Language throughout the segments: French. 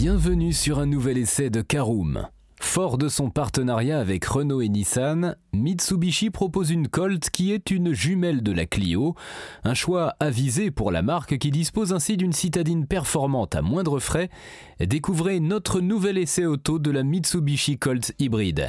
Bienvenue sur un nouvel essai de Caroom. Fort de son partenariat avec Renault et Nissan, Mitsubishi propose une Colt qui est une jumelle de la Clio, un choix avisé pour la marque qui dispose ainsi d'une citadine performante à moindre frais. Découvrez notre nouvel essai auto de la Mitsubishi Colt hybride.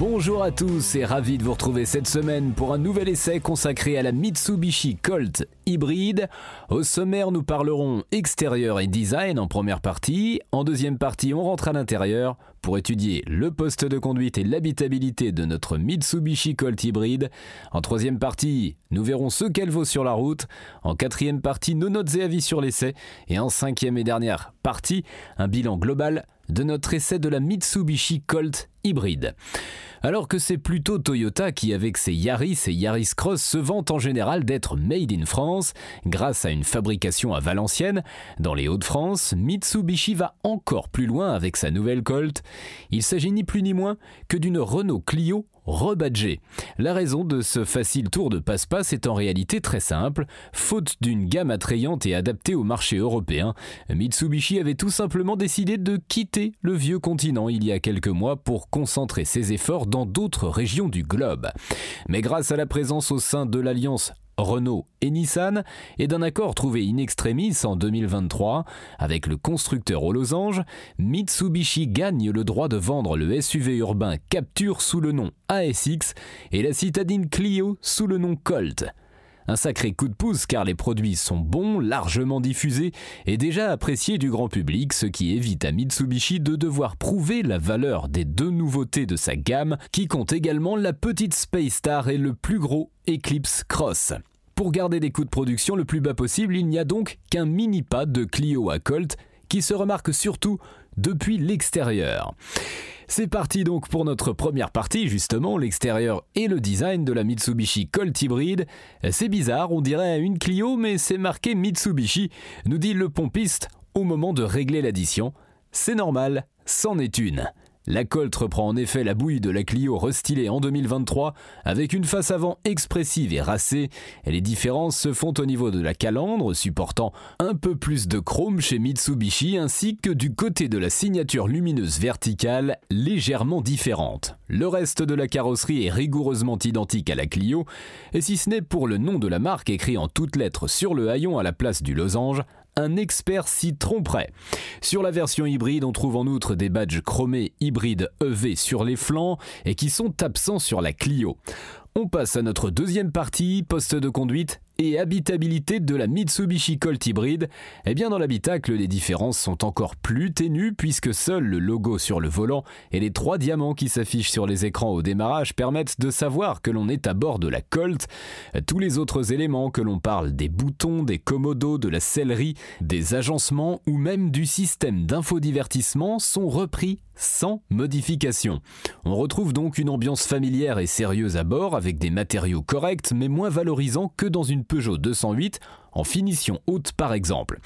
Bonjour à tous et ravi de vous retrouver cette semaine pour un nouvel essai consacré à la Mitsubishi Colt hybride. Au sommaire, nous parlerons extérieur et design en première partie. En deuxième partie, on rentre à l'intérieur pour étudier le poste de conduite et l'habitabilité de notre Mitsubishi Colt hybride. En troisième partie, nous verrons ce qu'elle vaut sur la route. En quatrième partie, nos notes et avis sur l'essai. Et en cinquième et dernière partie, un bilan global de notre essai de la Mitsubishi Colt hybride. Alors que c'est plutôt Toyota qui, avec ses Yaris et Yaris Cross, se vante en général d'être made in France, grâce à une fabrication à Valenciennes, dans les Hauts-de-France, Mitsubishi va encore plus loin avec sa nouvelle Colt. Il s'agit ni plus ni moins que d'une Renault Clio rebadgé. La raison de ce facile tour de passe-passe est en réalité très simple. Faute d'une gamme attrayante et adaptée au marché européen, Mitsubishi avait tout simplement décidé de quitter le vieux continent il y a quelques mois pour concentrer ses efforts dans d'autres régions du globe. Mais grâce à la présence au sein de l'alliance Renault et Nissan et d'un accord trouvé in extremis en 2023 avec le constructeur aux losanges, Mitsubishi gagne le droit de vendre le SUV urbain Capture sous le nom ASX et la citadine Clio sous le nom Colt. Un sacré coup de pouce car les produits sont bons, largement diffusés et déjà appréciés du grand public, ce qui évite à Mitsubishi de devoir prouver la valeur des deux nouveautés de sa gamme, qui compte également la petite Space Star et le plus gros Eclipse Cross. Pour garder des coûts de production le plus bas possible, il n'y a donc qu'un mini pas de Clio à Colt qui se remarque surtout depuis l'extérieur. C'est parti donc pour notre première partie, justement, l'extérieur et le design de la Mitsubishi Colt hybride. C'est bizarre, on dirait une Clio, mais c'est marqué Mitsubishi, nous dit le pompiste au moment de régler l'addition. C'est normal, c'en est une. La Colt reprend en effet la bouille de la Clio restylée en 2023 avec une face avant expressive et racée. les différences se font au niveau de la calandre supportant un peu plus de chrome chez Mitsubishi ainsi que du côté de la signature lumineuse verticale légèrement différente. Le reste de la carrosserie est rigoureusement identique à la Clio et si ce n'est pour le nom de la marque écrit en toutes lettres sur le haillon à la place du losange, un expert s'y tromperait. Sur la version hybride, on trouve en outre des badges chromés hybrides EV sur les flancs et qui sont absents sur la Clio. On passe à notre deuxième partie, poste de conduite et habitabilité de la Mitsubishi Colt hybride, eh bien dans l'habitacle, les différences sont encore plus ténues puisque seul le logo sur le volant et les trois diamants qui s'affichent sur les écrans au démarrage permettent de savoir que l'on est à bord de la Colt. Tous les autres éléments, que l'on parle des boutons, des commodos, de la sellerie, des agencements ou même du système d'infodivertissement sont repris sans modification. On retrouve donc une ambiance familière et sérieuse à bord avec des matériaux corrects mais moins valorisants que dans une Peugeot 208 en finition haute par exemple.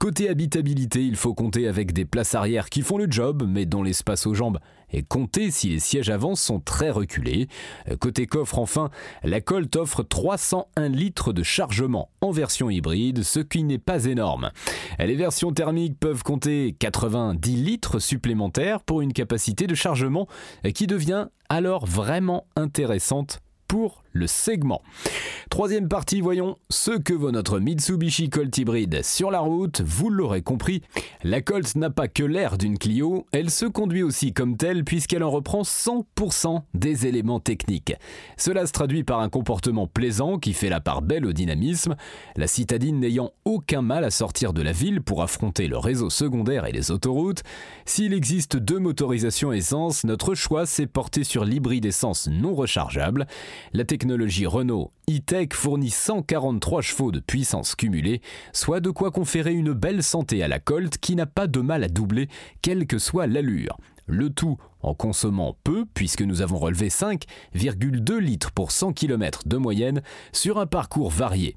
Côté habitabilité, il faut compter avec des places arrière qui font le job mais dont l'espace aux jambes est compté si les sièges avant sont très reculés. Côté coffre enfin, la Colt offre 301 litres de chargement en version hybride, ce qui n'est pas énorme. Les versions thermiques peuvent compter 90 litres supplémentaires pour une capacité de chargement qui devient alors vraiment intéressante pour le segment. Troisième partie, voyons ce que vaut notre Mitsubishi Colt hybride sur la route. Vous l'aurez compris, la Colt n'a pas que l'air d'une Clio, elle se conduit aussi comme telle puisqu'elle en reprend 100% des éléments techniques. Cela se traduit par un comportement plaisant qui fait la part belle au dynamisme, la citadine n'ayant aucun mal à sortir de la ville pour affronter le réseau secondaire et les autoroutes. S'il existe deux motorisations essence, notre choix s'est porté sur l'hybride essence non rechargeable. La Renault e-Tech fournit 143 chevaux de puissance cumulée, soit de quoi conférer une belle santé à la Colt qui n'a pas de mal à doubler, quelle que soit l'allure. Le tout en consommant peu, puisque nous avons relevé 5,2 litres pour 100 km de moyenne sur un parcours varié.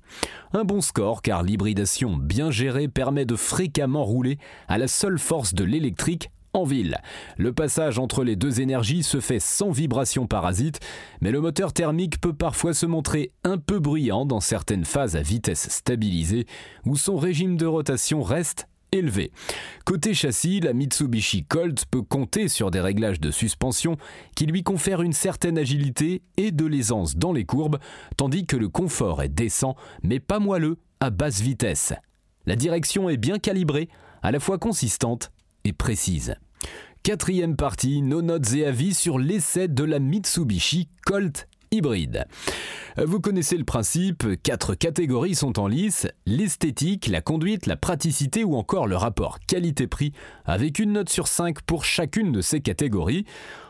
Un bon score car l'hybridation bien gérée permet de fréquemment rouler à la seule force de l'électrique en ville. Le passage entre les deux énergies se fait sans vibration parasite, mais le moteur thermique peut parfois se montrer un peu bruyant dans certaines phases à vitesse stabilisée, où son régime de rotation reste élevé. Côté châssis, la Mitsubishi Colt peut compter sur des réglages de suspension qui lui confèrent une certaine agilité et de l'aisance dans les courbes, tandis que le confort est décent mais pas moelleux à basse vitesse. La direction est bien calibrée, à la fois consistante et précise. Quatrième partie, nos notes et avis sur l'essai de la Mitsubishi Colt hybride. Vous connaissez le principe, quatre catégories sont en lice, l'esthétique, la conduite, la praticité ou encore le rapport qualité-prix, avec une note sur 5 pour chacune de ces catégories.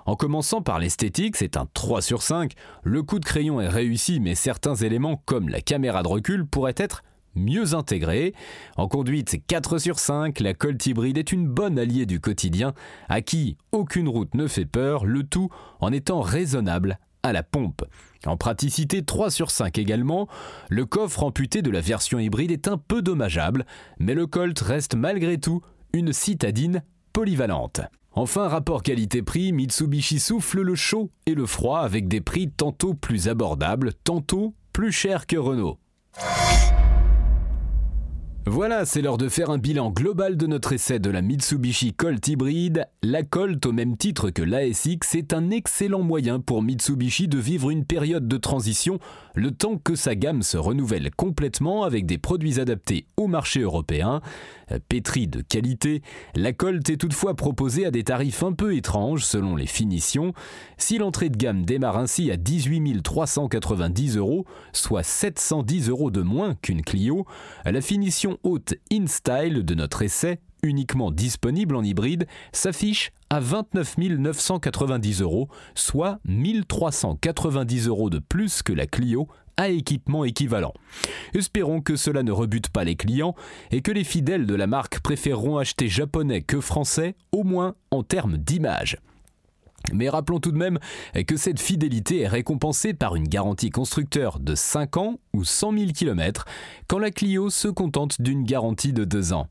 En commençant par l'esthétique, c'est un 3 sur 5, le coup de crayon est réussi mais certains éléments comme la caméra de recul pourraient être mieux intégré. En conduite, 4 sur 5, la Colt hybride est une bonne alliée du quotidien, à qui aucune route ne fait peur, le tout en étant raisonnable à la pompe. En praticité 3 sur 5 également, le coffre amputé de la version hybride est un peu dommageable, mais le Colt reste malgré tout une citadine polyvalente. Enfin, rapport qualité-prix, Mitsubishi souffle le chaud et le froid avec des prix tantôt plus abordables, tantôt plus chers que Renault. Voilà, c'est l'heure de faire un bilan global de notre essai de la Mitsubishi Colt hybride. La Colt, au même titre que l'ASX, est un excellent moyen pour Mitsubishi de vivre une période de transition, le temps que sa gamme se renouvelle complètement avec des produits adaptés au marché européen. Pétri de qualité, la Colt est toutefois proposée à des tarifs un peu étranges selon les finitions. Si l'entrée de gamme démarre ainsi à 18 390 euros, soit 710 euros de moins qu'une Clio, la finition haute InStyle de notre essai, uniquement disponible en hybride, s'affiche à 29 990 euros, soit 1390 euros de plus que la Clio à équipement équivalent. Espérons que cela ne rebute pas les clients et que les fidèles de la marque préféreront acheter japonais que français, au moins en termes d'image. Mais rappelons tout de même que cette fidélité est récompensée par une garantie constructeur de 5 ans ou 100 000 km, quand la Clio se contente d'une garantie de 2 ans.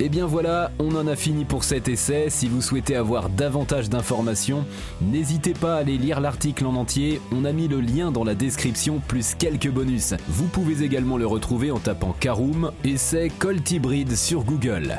Et eh bien voilà, on en a fini pour cet essai. Si vous souhaitez avoir davantage d'informations, n'hésitez pas à aller lire l'article en entier. On a mis le lien dans la description plus quelques bonus. Vous pouvez également le retrouver en tapant Caroom, essai Colt Hybride sur Google.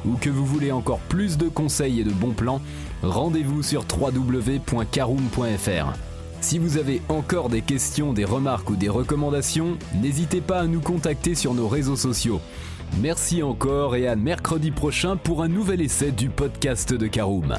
ou que vous voulez encore plus de conseils et de bons plans, rendez-vous sur www.caroom.fr. Si vous avez encore des questions, des remarques ou des recommandations, n'hésitez pas à nous contacter sur nos réseaux sociaux. Merci encore et à mercredi prochain pour un nouvel essai du podcast de Caroom.